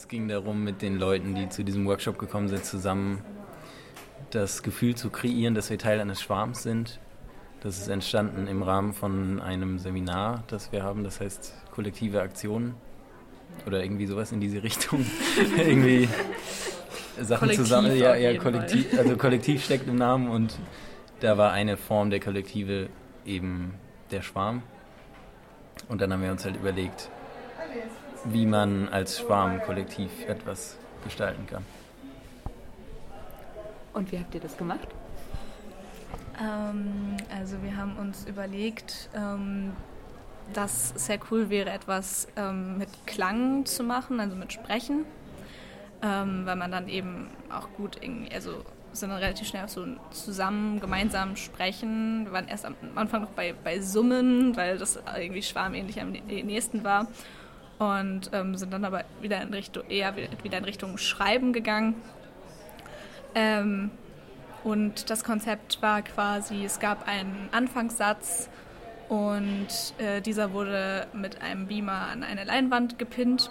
Es ging darum, mit den Leuten, die zu diesem Workshop gekommen sind, zusammen das Gefühl zu kreieren, dass wir Teil eines Schwarms sind. Das ist entstanden im Rahmen von einem Seminar, das wir haben, das heißt kollektive Aktionen oder irgendwie sowas in diese Richtung. irgendwie Sachen kollektiv zusammen. Ja, ja, kollektiv, also kollektiv steckt im Namen und da war eine Form der Kollektive eben der Schwarm. Und dann haben wir uns halt überlegt, wie man als Schwarm kollektiv etwas gestalten kann. Und wie habt ihr das gemacht? Ähm, also wir haben uns überlegt, ähm, dass es sehr cool wäre, etwas ähm, mit Klang zu machen, also mit Sprechen, ähm, weil man dann eben auch gut irgendwie, also sind dann relativ schnell auch so zusammen, gemeinsam sprechen. Wir waren erst am Anfang noch bei, bei Summen, weil das irgendwie schwarmähnlich am nächsten war. Und ähm, sind dann aber wieder in Richtung, eher wieder in Richtung Schreiben gegangen. Ähm, und das Konzept war quasi, es gab einen Anfangssatz und äh, dieser wurde mit einem Beamer an eine Leinwand gepinnt.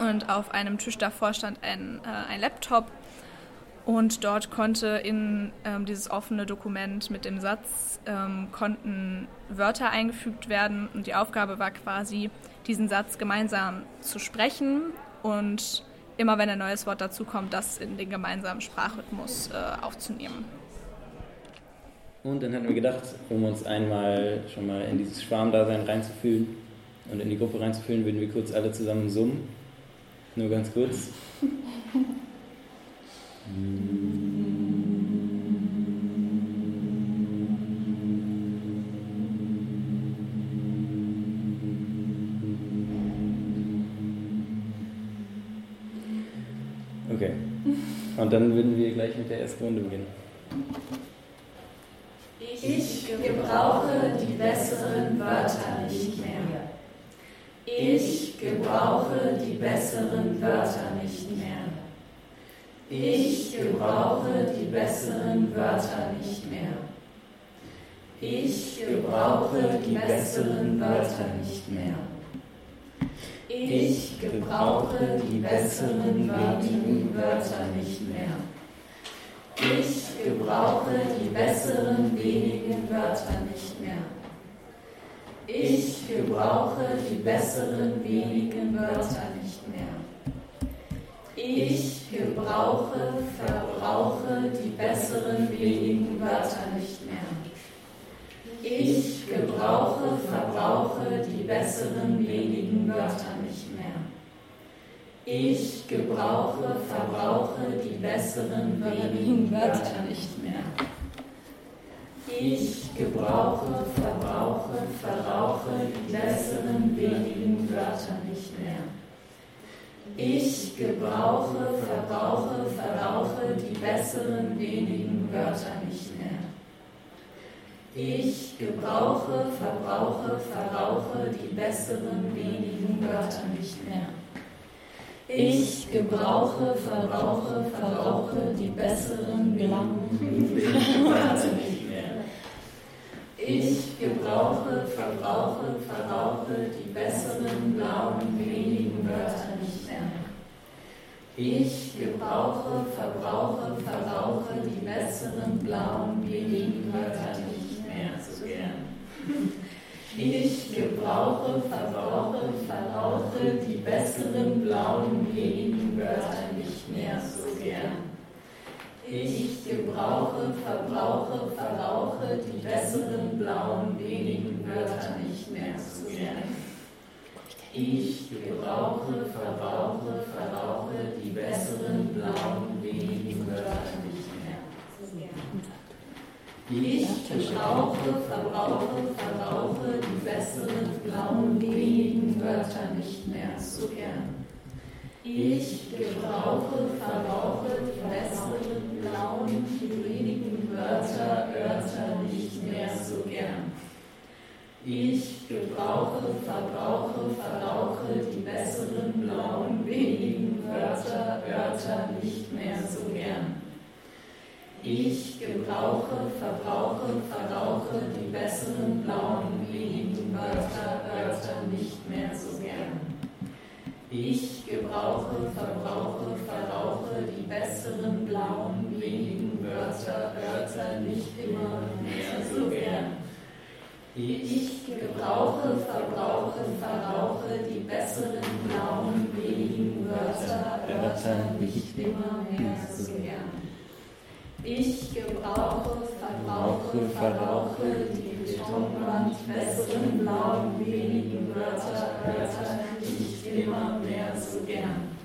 Und auf einem Tisch davor stand ein, äh, ein Laptop und dort konnte in ähm, dieses offene Dokument mit dem Satz ähm, konnten Wörter eingefügt werden und die Aufgabe war quasi, diesen Satz gemeinsam zu sprechen und immer wenn ein neues Wort dazukommt, das in den gemeinsamen Sprachrhythmus äh, aufzunehmen. Und dann hatten wir gedacht, um uns einmal schon mal in dieses Schwarmdasein reinzufühlen und in die Gruppe reinzufühlen, würden wir kurz alle zusammen summen. Nur ganz kurz. Okay. Und dann würden wir gleich mit der ersten Runde beginnen. Ich gebrauche die besseren Wörter nicht mehr. Ich gebrauche die besseren Wörter nicht mehr. Ich gebrauche die besseren Wörter nicht mehr. Ich gebrauche die besseren Wörter nicht mehr. Ich gebrauche die besseren wenigen Wörter nicht mehr. Ich gebrauche die besseren wenigen Wörter nicht mehr. Ich gebrauche die besseren wenigen Wörter nicht mehr. Ich gebrauche, verbrauche die besseren wenigen Wörter nicht mehr. Ich gebrauche, verbrauche die besseren wenigen Wörter nicht mehr. Ich gebrauche, verbrauche die besseren wenigen Wörter nicht mehr. Ich gebrauche, verbrauche, verrauche die besseren wenigen Wörter nicht mehr. Ich gebrauche, verbrauche, verrauche die besseren wenigen Wörter nicht mehr. Ich gebrauche, verbrauche, verrauche die besseren wenigen Wörter nicht mehr. Ich gebrauche, verbrauche, verrauche die besseren wenigen Wörter nicht mehr. Ich gebrauche, verbrauche, verrauche die besseren blauen wenigen. Ich gebrauche, verbrauche, verrauche die besseren blauen wenigen Wörter nicht mehr so gern. Ich gebrauche, verbrauche, verrauche die besseren blauen wenigen Wörter nicht mehr so gern. Ich gebrauche, verbrauche, verrauche die besseren blauen wenigen Wörter nicht mehr so gern. Ich gebrauche, verbrauche, Ich gebrauche, verbrauche, verrauche die besseren blauen wenigen Wörter nicht mehr so gern. Ich gebrauche, verbrauche die besseren, blauen, wenigen Wörter, Wörter nicht mehr so gern. Ich gebrauche, verbrauche, verrauche die besseren, blauen, wenigen Wörter, Wörter nicht mehr so gern. Ich gebrauche, verbrauche, verrauche die besseren, blauen, wenigen Wörter, Wörter nicht mehr so gern. Ich gebrauche, verbrauche, verrauche die besseren blauen wenigen Wörter, Wörter nicht immer mehr so gern. Ich gebrauche, verbrauche, verrauche die besseren blauen wenigen Wörter, Wörter nicht immer mehr so gern. Ich gebrauche, verbrauche, verrauche die Betonwand besseren blauen wenigen Wörter, Wörter nicht immer mehr so gern.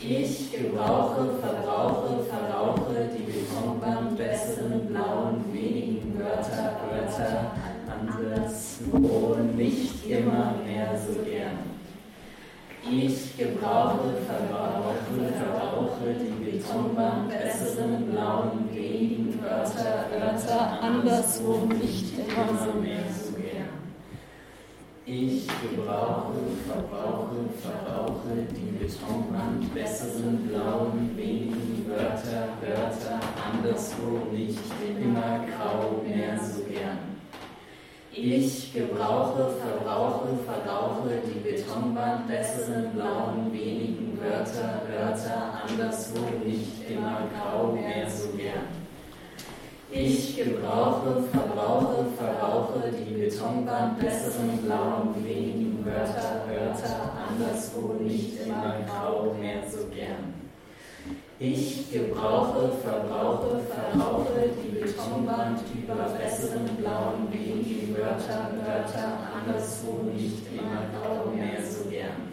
Ich gebrauche, verbrauche, verrauche die Betonwand besseren blauen wenigen Wörter, Wörter anderswo nicht immer mehr so gern. Ich gebrauche, verbrauche, verbrauche die Betonbahn besseren blauen wenigen Wörter, Wörter anderswo nicht immer mehr so gern. Ich gebrauche, verbrauche, verbrauche die Betonbahn besseren blauen wenigen Wörter, Wörter anderswo nicht immer grau mehr so gern. Ich gebrauche, verbrauche, verrauche die Betonwand besseren blauen wenigen Wörter, Wörter anderswo nicht immer grau mehr so gern. Ich gebrauche, verbrauche, verrauche die Betonwand besseren blauen wenigen Wörter, Wörter anderswo nicht immer grau mehr so gern. Ich gebrauche, verbrauche, verrauche die Betonwand über besseren blauen wenigen Wörter, Wörter anderswo nicht immer grau mehr so gern.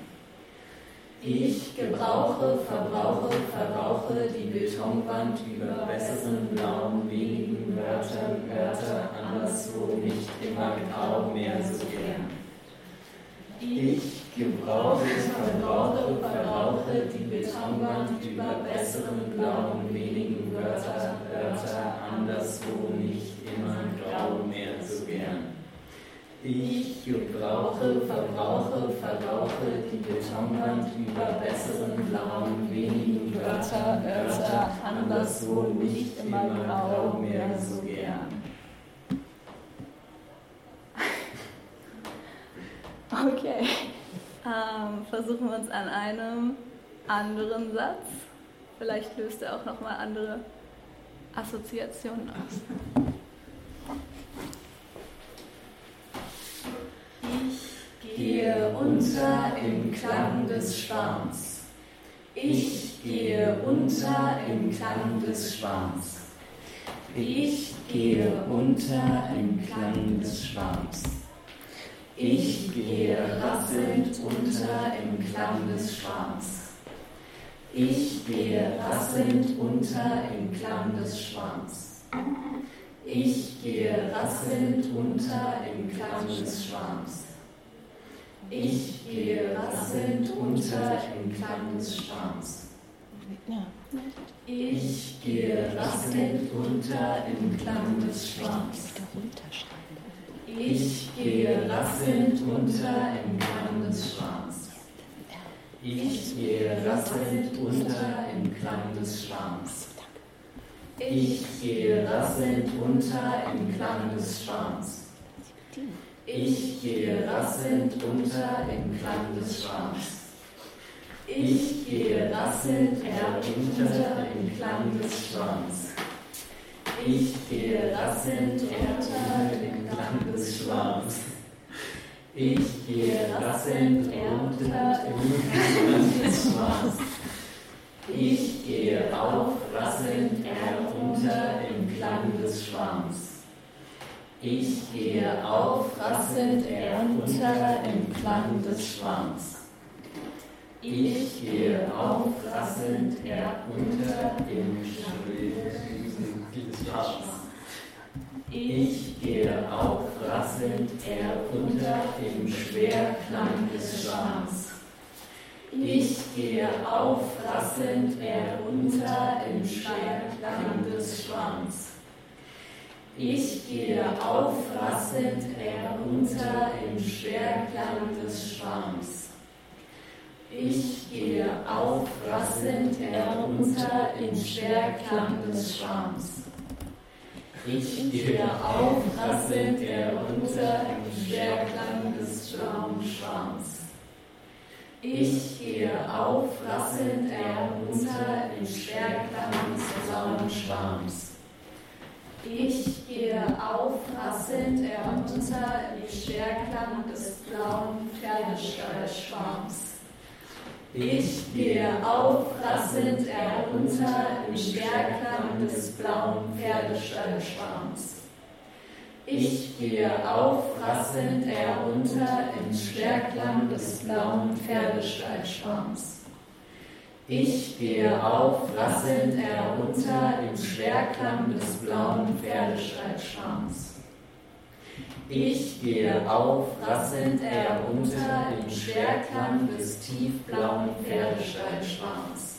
Ich gebrauche, verbrauche, verrauche die Betonwand über besseren blauen wenigen Wörter, Wörter anderswo nicht immer grau mehr so gern. Ich gebrauche, verbrauche, verrauche die Betonwand über besseren blauen wenigen Wörter, Wörter anderswo nicht immer grau mehr so gern. Ich gebrauche, verbrauche, verrauche die Betonwand über besseren blauen wenigen Wörter, Wörter anderswo nicht immer grau mehr so gern. Okay. Ähm, versuchen wir uns an einem anderen Satz. Vielleicht löst er auch nochmal andere Assoziationen aus. Ich gehe unter im Klang des Schwarms. Ich gehe unter im Klang des Schwarms. Ich gehe unter im Klang des Schwarms. Ich gehe rasselnd unter im Klang des Schwarms. Ich gehe rasselnd unter im Klang des Schwarms. Ich gehe rasselnd unter im Klang des Schwarms. Ich gehe rasselnd unter im Klang des Schwarms. Ich gehe rasselnd unter im Klang des Schwarms. Ich gehe rasselnd unter im Klang des Schwarms. Ich gehe rasselnd unter im Klang des Schwarms. Ich gehe rasselnd unter im Klang des Schwarms. Ich gehe rasselnd unter im Klang des Schwarms. Ich gehe rasselnd herunter im Klang des Schwarms. Ich gehe rasselnd unter im Klang des Schwarms. Ich gehe rasselnd unter im Klang des Schwarms. Ich gehe auf rasselnd herunter im Klang des Schwarms. Ich gehe auf rasselnd herunter im Klang des Schwarms. Ich gehe auf rasselnd herunter im Klang des Schwarms. Ich gehe auf rasselnd herunter im Schwerklang des Schwarms. Ich gehe auf rasselnd herunter im Schwerklang des Schwarms. Ich gehe auf rasselnd herunter im Schwerklang des Schwarms. Ich gehe auf rasselnd herunter im Schwerklang des Schwarms. Ich gehe auf rasselnd herunter im Schwerklang des Schwarms. Ich gehe auf, rasselnd herunter im Schwerklang des blauen Schwarms. Ich gehe auf, rasselnd herunter im Schwerklang des blauen Pferdestallschwarms. Ich gehe auf, rasselnd herunter im Schwerklang des blauen Pferdestallschwarms. Ich gehe auf, rasselnd herunter im Schwerklang des blauen Pferdestallschwarms. Ich gehe auf, rasselnd herunter im Schwerklang des blauen Pferdestallschwarms. Ich gehe auf, rasselnd herunter im Schwerklang des tiefblauen Pferdestallschwarms.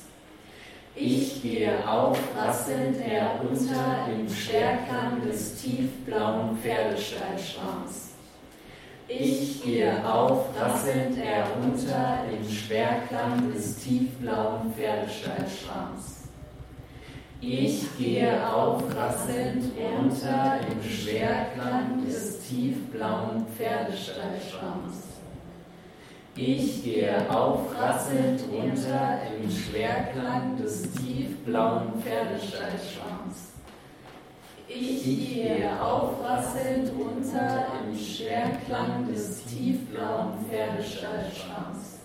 Ich gehe auf, rasselnd herunter im Schwerklang des tiefblauen Pferdestallschwarms. Ich gehe auf, rasselnd herunter im Schwerklang des tiefblauen Pferdestallschwarms. Ich gehe auf, rasselnd runter im Schwerklang des tiefblauen Pferdestallschwarms. Ich gehe aufrasselnd runter im Schwerklang des tiefblauen Pferdestallschwarms. Ich gehe aufrasselnd runter im Schwerklang des tiefblauen Pferdestallschwarms.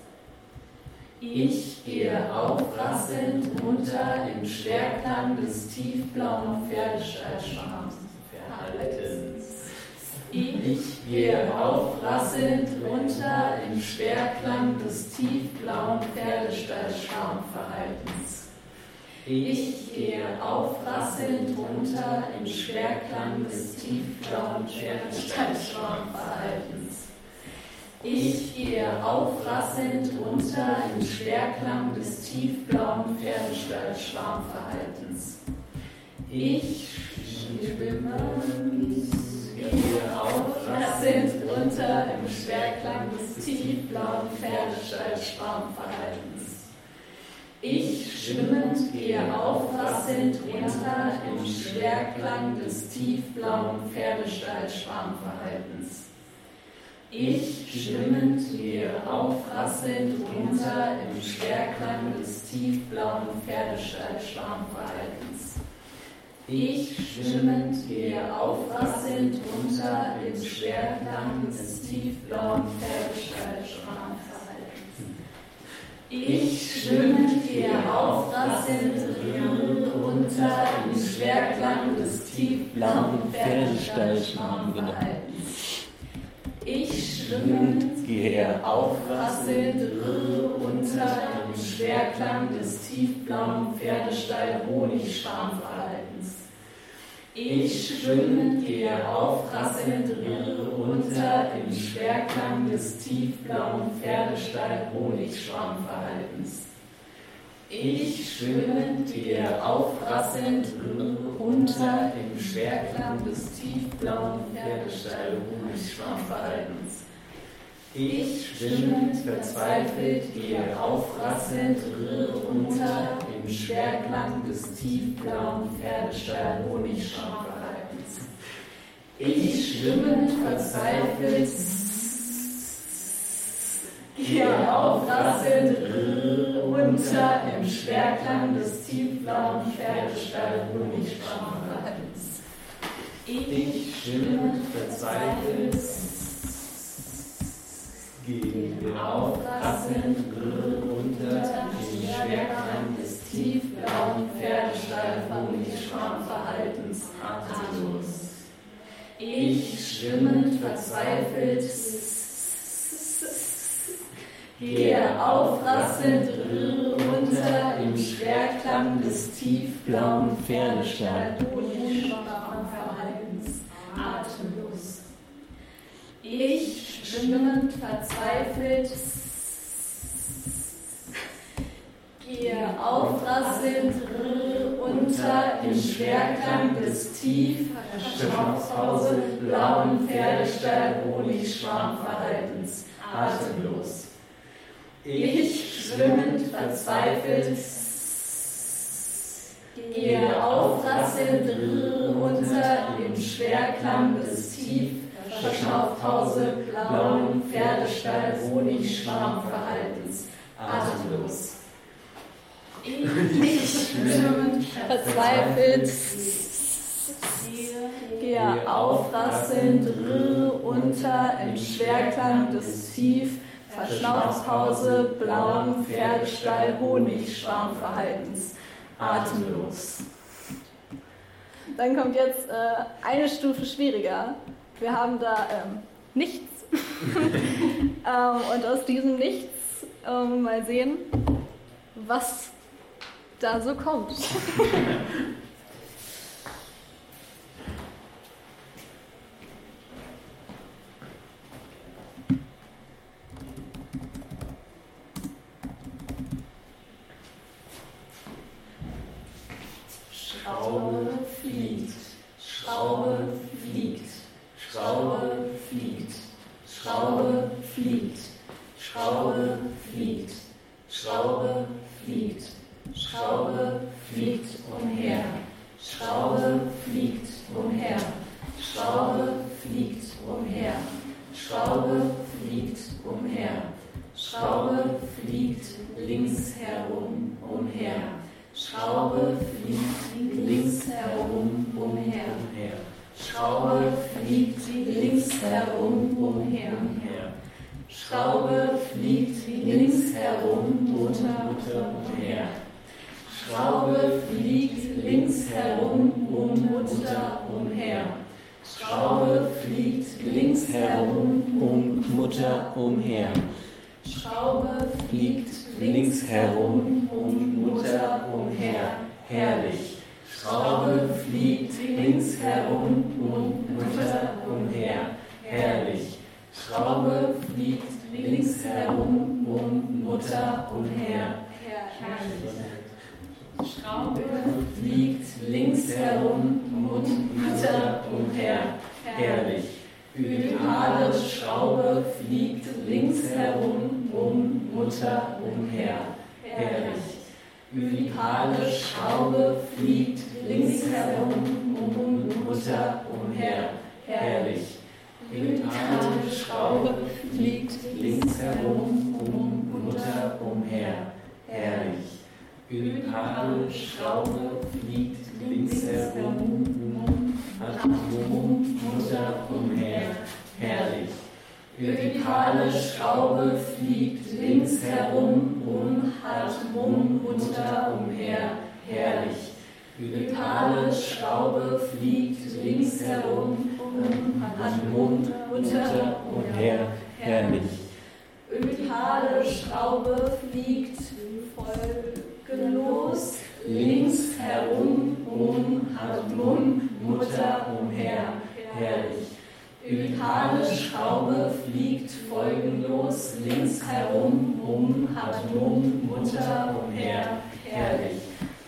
Ich gehe aufrasselnd runter im Schwerklang des tiefblauen Pferdestallschwarms. Verhaltens. Ich gehe aufrasselnd runter im Schwerklang des tiefblauen Pferdestallschwarmverhaltens. Ich gehe aufrasselnd runter im Schwerklang des tiefblauen Pferdestallschwarmverhaltens. Ich gehe aufrasselnd runter im Schwerklang des tiefblauen Pferdestallschwarmverhaltens. Ich schwimme tiefblauen Pferdestall-Schwarmverhaltens. Ich schwimmend gehe aufrasselnd runter im Schwerklang des tiefblauen Pferdestall-Schwarmverhaltens. Ich schwimmend gehe aufrasselnd runter im Schwerklang des tiefblauen Pferdestall-Schwarmverhaltens. Ich schwimmend gehe aufrasselnd runter im Schwerklang des tiefblauen Pferdestallschwarmverhaltens. Ich schwimmend gehe aufrasselnd runter im Schwerklang des tiefblauen Pferdestallschwarmverhaltens. Ich schwimmend gehe aufrasselnd runter im Schwerklang des tiefblauen Pferdestall-Honigschwarmverhaltens. Ich schwimmend gehe aufrasselnd runter im Schwerklang des tiefblauen Pferdestall-Honigschwarmverhaltens. Ich schwimmend gehe aufrasselnd runter im Schwerklang des tiefblauen Pferdestall-Honigschwarmverhaltens. Ich schwimmend verzweifelt gehe aufrasselnd runter im Schwerklang des tiefblauen Pferdestall-Honigschwarmverhaltens. Ich schwimmend verzweifelt gehe aufrasselnd runter im Schwerklang des tiefblauen Pferdestall-Honigschwarmverhaltens. Ich schwimmend verzweifelt gegen aufrasselnd runter den Schwerklang Ich schwimmend verzweifelt gehe aufrasselnd runter im Schwerklang des tiefblauen Pferdestall-Honigschwarmverhaltens atemlos. Ich schwimmend verzweifelt gehe aufrasselnd runter im Schwerklang des tief Verschnaufpause blauen Pferdestall Honigschwarmverhaltens atemlos. Ich schwimmend verzweifelt gehe aufrasselnd runter im Schwerklang des tief Verschnaufpause blauen Pferdestall, Honigschwarm verhaltens, atemlos. Ich bin verzweifelt, gehe aufrasselnd unter im Schwerklang des Tief, Verschnaufspause, blauem Pferdestall, Honigschwarm verhaltens, atemlos. Dann kommt jetzt äh, eine Stufe schwieriger. Wir haben da ähm, nichts. ähm, und aus diesem Nichts ähm, mal sehen, was da so kommt. Schraube fliegt, Schraube fliegt, Schraube fliegt, Schraube fliegt, Schraube fliegt, Schraube fliegt, Schraube fliegt umher, Schraube fliegt umher, Schraube fliegt umher, Schraube fliegt umher, Schraube fliegt links herum umher. Schraube fliegt links herum umher. Schraube fliegt links herum umher. Schraube fliegt links herum Mutter umher. Schraube fliegt links herum um Mutter umher. Schraube fliegt links herum um Mutter umher. Schraube fliegt links herum um Mutter umher, herrlich. Schraube fliegt links herum um Mutter umher, herrlich. Schraube fliegt links herum um Mutter umher, herrlich. Schraube fliegt links herum um Mutter umher, herrlich. Ödipale Schraube fliegt links herum um Mutter umher, herrlich. Ödipale Schraube fliegt links um Mutter umher, herrlich. Ödipale Schraube fliegt links herum um Mutter umher, herrlich. Ödipale Schraube fliegt links herum um Mutter umher, herrlich. Ödipale Schraube fliegt links herum um Atom, Mutter umher, herrlich. Ödipale Schraube fliegt links herum um Atom, Mutter umher, herrlich. Ödipale Schraube fliegt folgenlos links herum um Atom, Mutter umher, herrlich. Ödipale Schraube fliegt folgenlos links herum um Atom, Mutter umher, herrlich.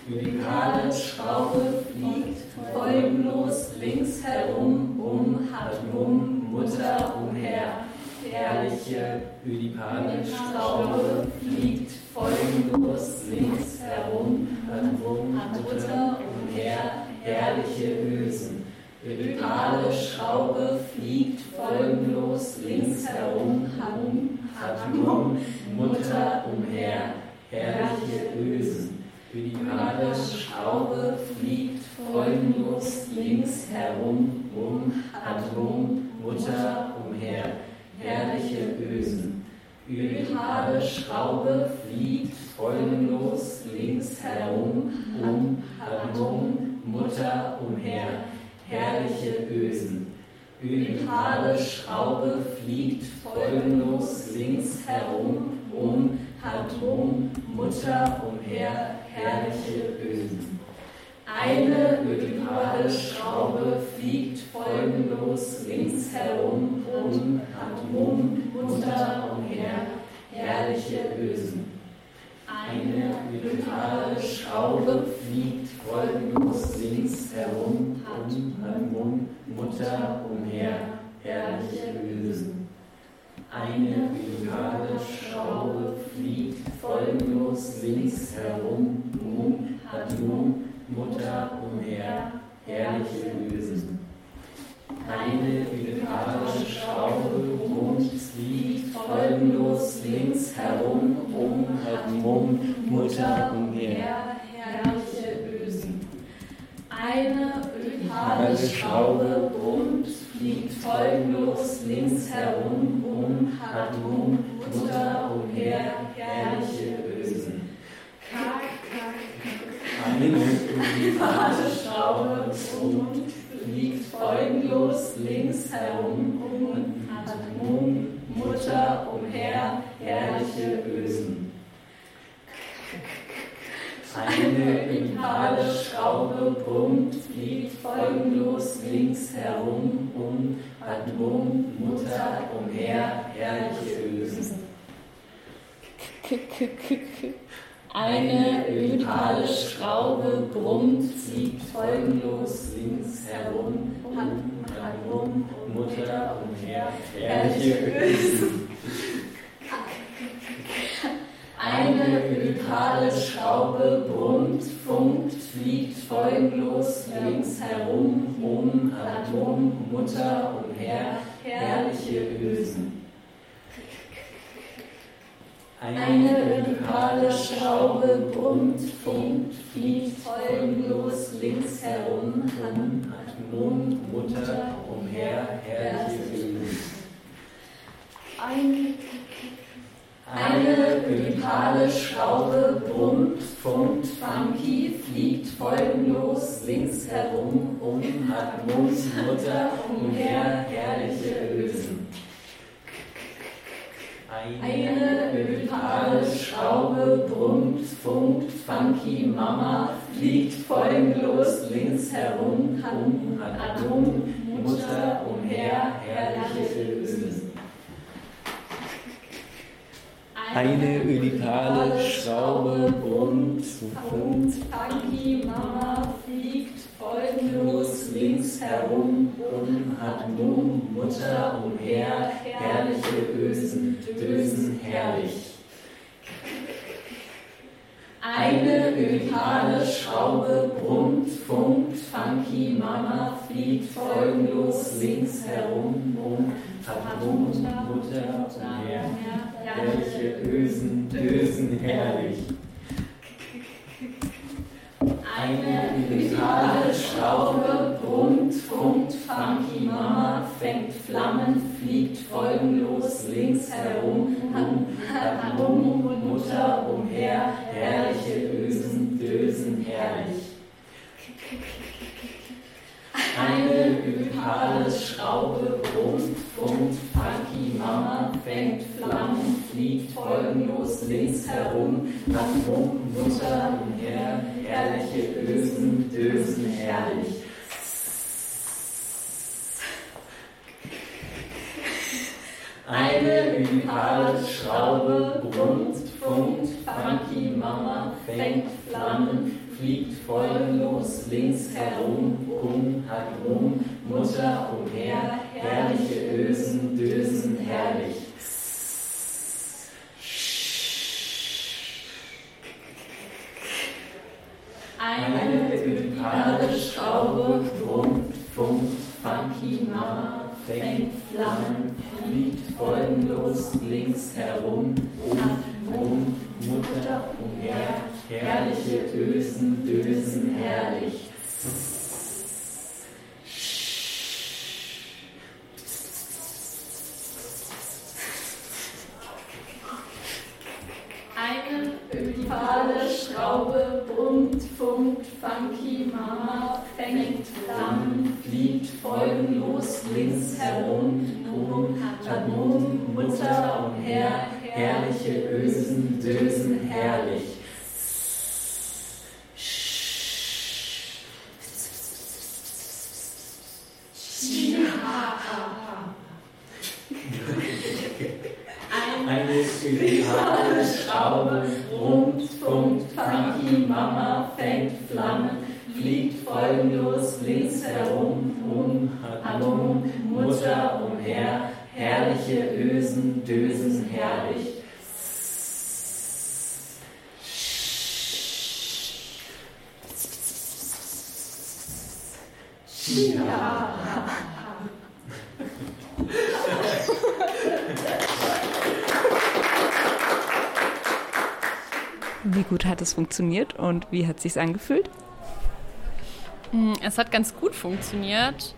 Ödipale Schraube fliegt folgenlos links herum um Atom, Mutter umher, herrliche Ödipale Schraube fliegt folgenlos links herum Atom, Mutter umher, herrliche Ösen. Ödipale Schraube fliegt folgenlos links herum, Hum, Atom, Mutter umher, herrliche Ösen. Ödipale Schraube fliegt folgenlos links herum, um Atom, Mutter umher, herrliche Ösen. Ödipale Schraube fliegt folgenlos links herum, um Atom, Mutter umher, herrliche Ösen. Ödipale Schraube fliegt folgenlos links herum, um Atom, Mutter umher, links herum, um Atom, Mutter umher, herrliche Ösen. Eine ödipale Schraube wohnt fliegt folgenlos links herum, um, hat Mumm, Mutter umher, herrliche Ösen. Eine ödipale Schraube brummt, fliegt folgenlos links herum, um, hat Mumm, Mutter umher, herrliche Ösen. Kack, kack, kack. Eine ödipale Schraube brummt, fliegt folgenlos links herum, um, hat Mumm, Mutter umher, herrliche Ösen. Eine impale Schraube brummt, fliegt folgenlos links herum, um, hat Mutter umher, herrliche Ösen. Eine ödipale Schraube brummt, fliegt folgenlos links herum, hat Mumm, Mutter umher, herrliche Ösen. Eine ödipale Schraube brummt, funkt, fliegt folgenlos links herum, um, Mumm, Mutter umher, herrliche Ösen. Eine ödipale Schraube brummt, funkt, fliegt folgenlos links herum, hat Mumm, Mutter umher, herrliche. Eine eine ödipale Schraube brummt, funkt, funky, fliegt folgenlos links herum, um, hat Mund, Mutter umher, herrliche Ösen. Eine ödipale Schraube brummt, funkt, funky, Mama, fliegt folgenlos links herum, hat Mund, Mutter umher, herrliche Ösen. Eine ödipale Schraube brummt, funkt, funky, Mama, fliegt folgenlos links herum, um, hat Mumm, Mutter umher, herrliche Ösen, Dösen herrlich. Eine ödipale Schraube brummt, funkt, funky, Mama, fliegt folgenlos links um, Mumm, Mutter umher, herrliche Ösen, Dösen herrlich. Eine ödipale Schraube brummt, funkt, funky Mama, fängt Flammen, fliegt folgenlos links herum, hat funky Mama, fängt Flammen, fliegt folgenlos links herum, um, hat rum, Mutter umher, herrliche Ösen, Dösen herrlich. Eine ödipale Schraube brummt, funkt, funky Mama, fängt Flammen, fliegt folgenlos links herum, um, um, Mutter umher, herrliche Ösen, Dösen herrlich. Eine ödipale Schraube brummt, funkt, funky Mama, fängt Flammen, fliegt folgenlos links herum, um, hat Mumm, Mutter umher, herrliche Ösen, Dösen Wie gut hat es funktioniert und wie hat es sich angefühlt? Mm, es hat ganz gut funktioniert.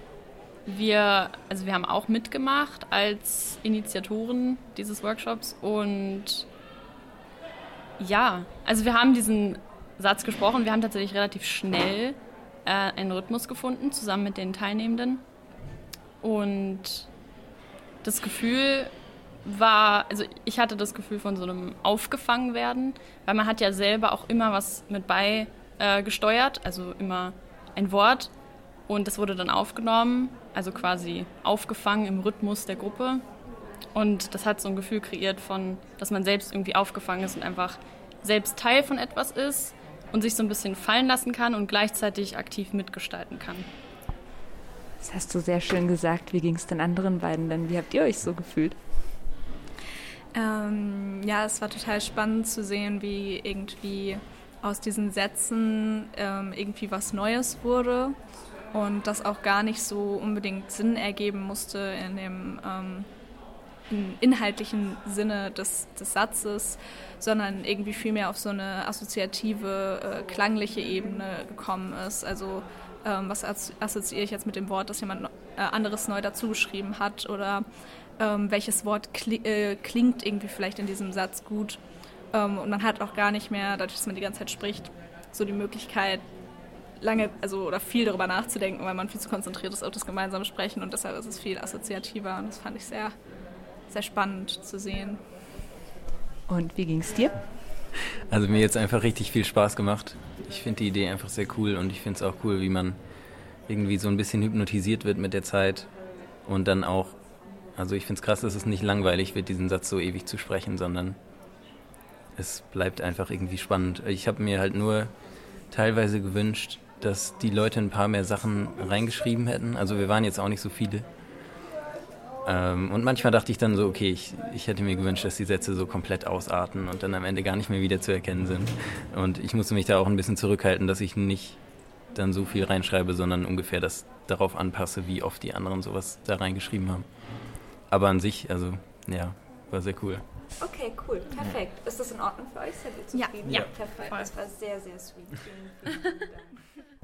Wir, also wir haben auch mitgemacht als Initiatoren dieses Workshops und ja, also wir haben diesen Satz gesprochen. Wir haben tatsächlich relativ schnell äh, einen Rhythmus gefunden, zusammen mit den Teilnehmenden. Und das Gefühl war, also ich hatte das Gefühl von so einem Aufgefangenwerden, weil man hat ja selber auch immer was mit beigesteuert, äh, also immer ein Wort und das wurde dann aufgenommen, also quasi aufgefangen im Rhythmus der Gruppe. Und das hat so ein Gefühl kreiert von, dass man selbst irgendwie aufgefangen ist und einfach selbst Teil von etwas ist und sich so ein bisschen fallen lassen kann und gleichzeitig aktiv mitgestalten kann. Das hast du sehr schön gesagt. Wie ging es den anderen beiden denn? Wie habt ihr euch so gefühlt? Ähm, ja, es war total spannend zu sehen, wie irgendwie aus diesen Sätzen ähm, irgendwie was Neues wurde und das auch gar nicht so unbedingt Sinn ergeben musste in dem ähm, inhaltlichen Sinne des, des, Satzes, sondern irgendwie vielmehr auf so eine assoziative, äh, klangliche Ebene gekommen ist. Also ähm, was assoziiere ich jetzt mit dem Wort, das jemand äh, anderes neu dazugeschrieben hat oder ähm, welches Wort kli äh, klingt irgendwie vielleicht in diesem Satz gut. Ähm, und man hat auch gar nicht mehr, dadurch, dass man die ganze Zeit spricht, so die Möglichkeit, lange, also oder viel darüber nachzudenken, weil man viel zu konzentriert ist auf das gemeinsame Sprechen und deshalb ist es viel assoziativer und das fand ich sehr, sehr spannend zu sehen. Und wie ging es dir? Also mir jetzt einfach richtig viel Spaß gemacht. Ich finde die Idee einfach sehr cool und ich finde es auch cool, wie man irgendwie so ein bisschen hypnotisiert wird mit der Zeit und dann auch also ich finde es krass, dass es nicht langweilig wird, diesen Satz so ewig zu sprechen, sondern es bleibt einfach irgendwie spannend. Ich habe mir halt nur teilweise gewünscht, dass die Leute ein paar mehr Sachen reingeschrieben hätten. Also wir waren jetzt auch nicht so viele. Ähm, und manchmal dachte ich dann so, okay, ich, ich hätte mir gewünscht, dass die Sätze so komplett ausarten und dann am Ende gar nicht mehr wieder zu erkennen sind. Und ich musste mich da auch ein bisschen zurückhalten, dass ich nicht dann so viel reinschreibe, sondern ungefähr das darauf anpasse, wie oft die anderen sowas da reingeschrieben haben. Aber an sich, also ja, war sehr cool. Okay, cool, perfekt. Ja. Ist das in Ordnung für euch? Seid ihr zufrieden? Ja, ja. perfekt. Voll. Das war sehr, sehr sweet. Vielen, vielen Dank.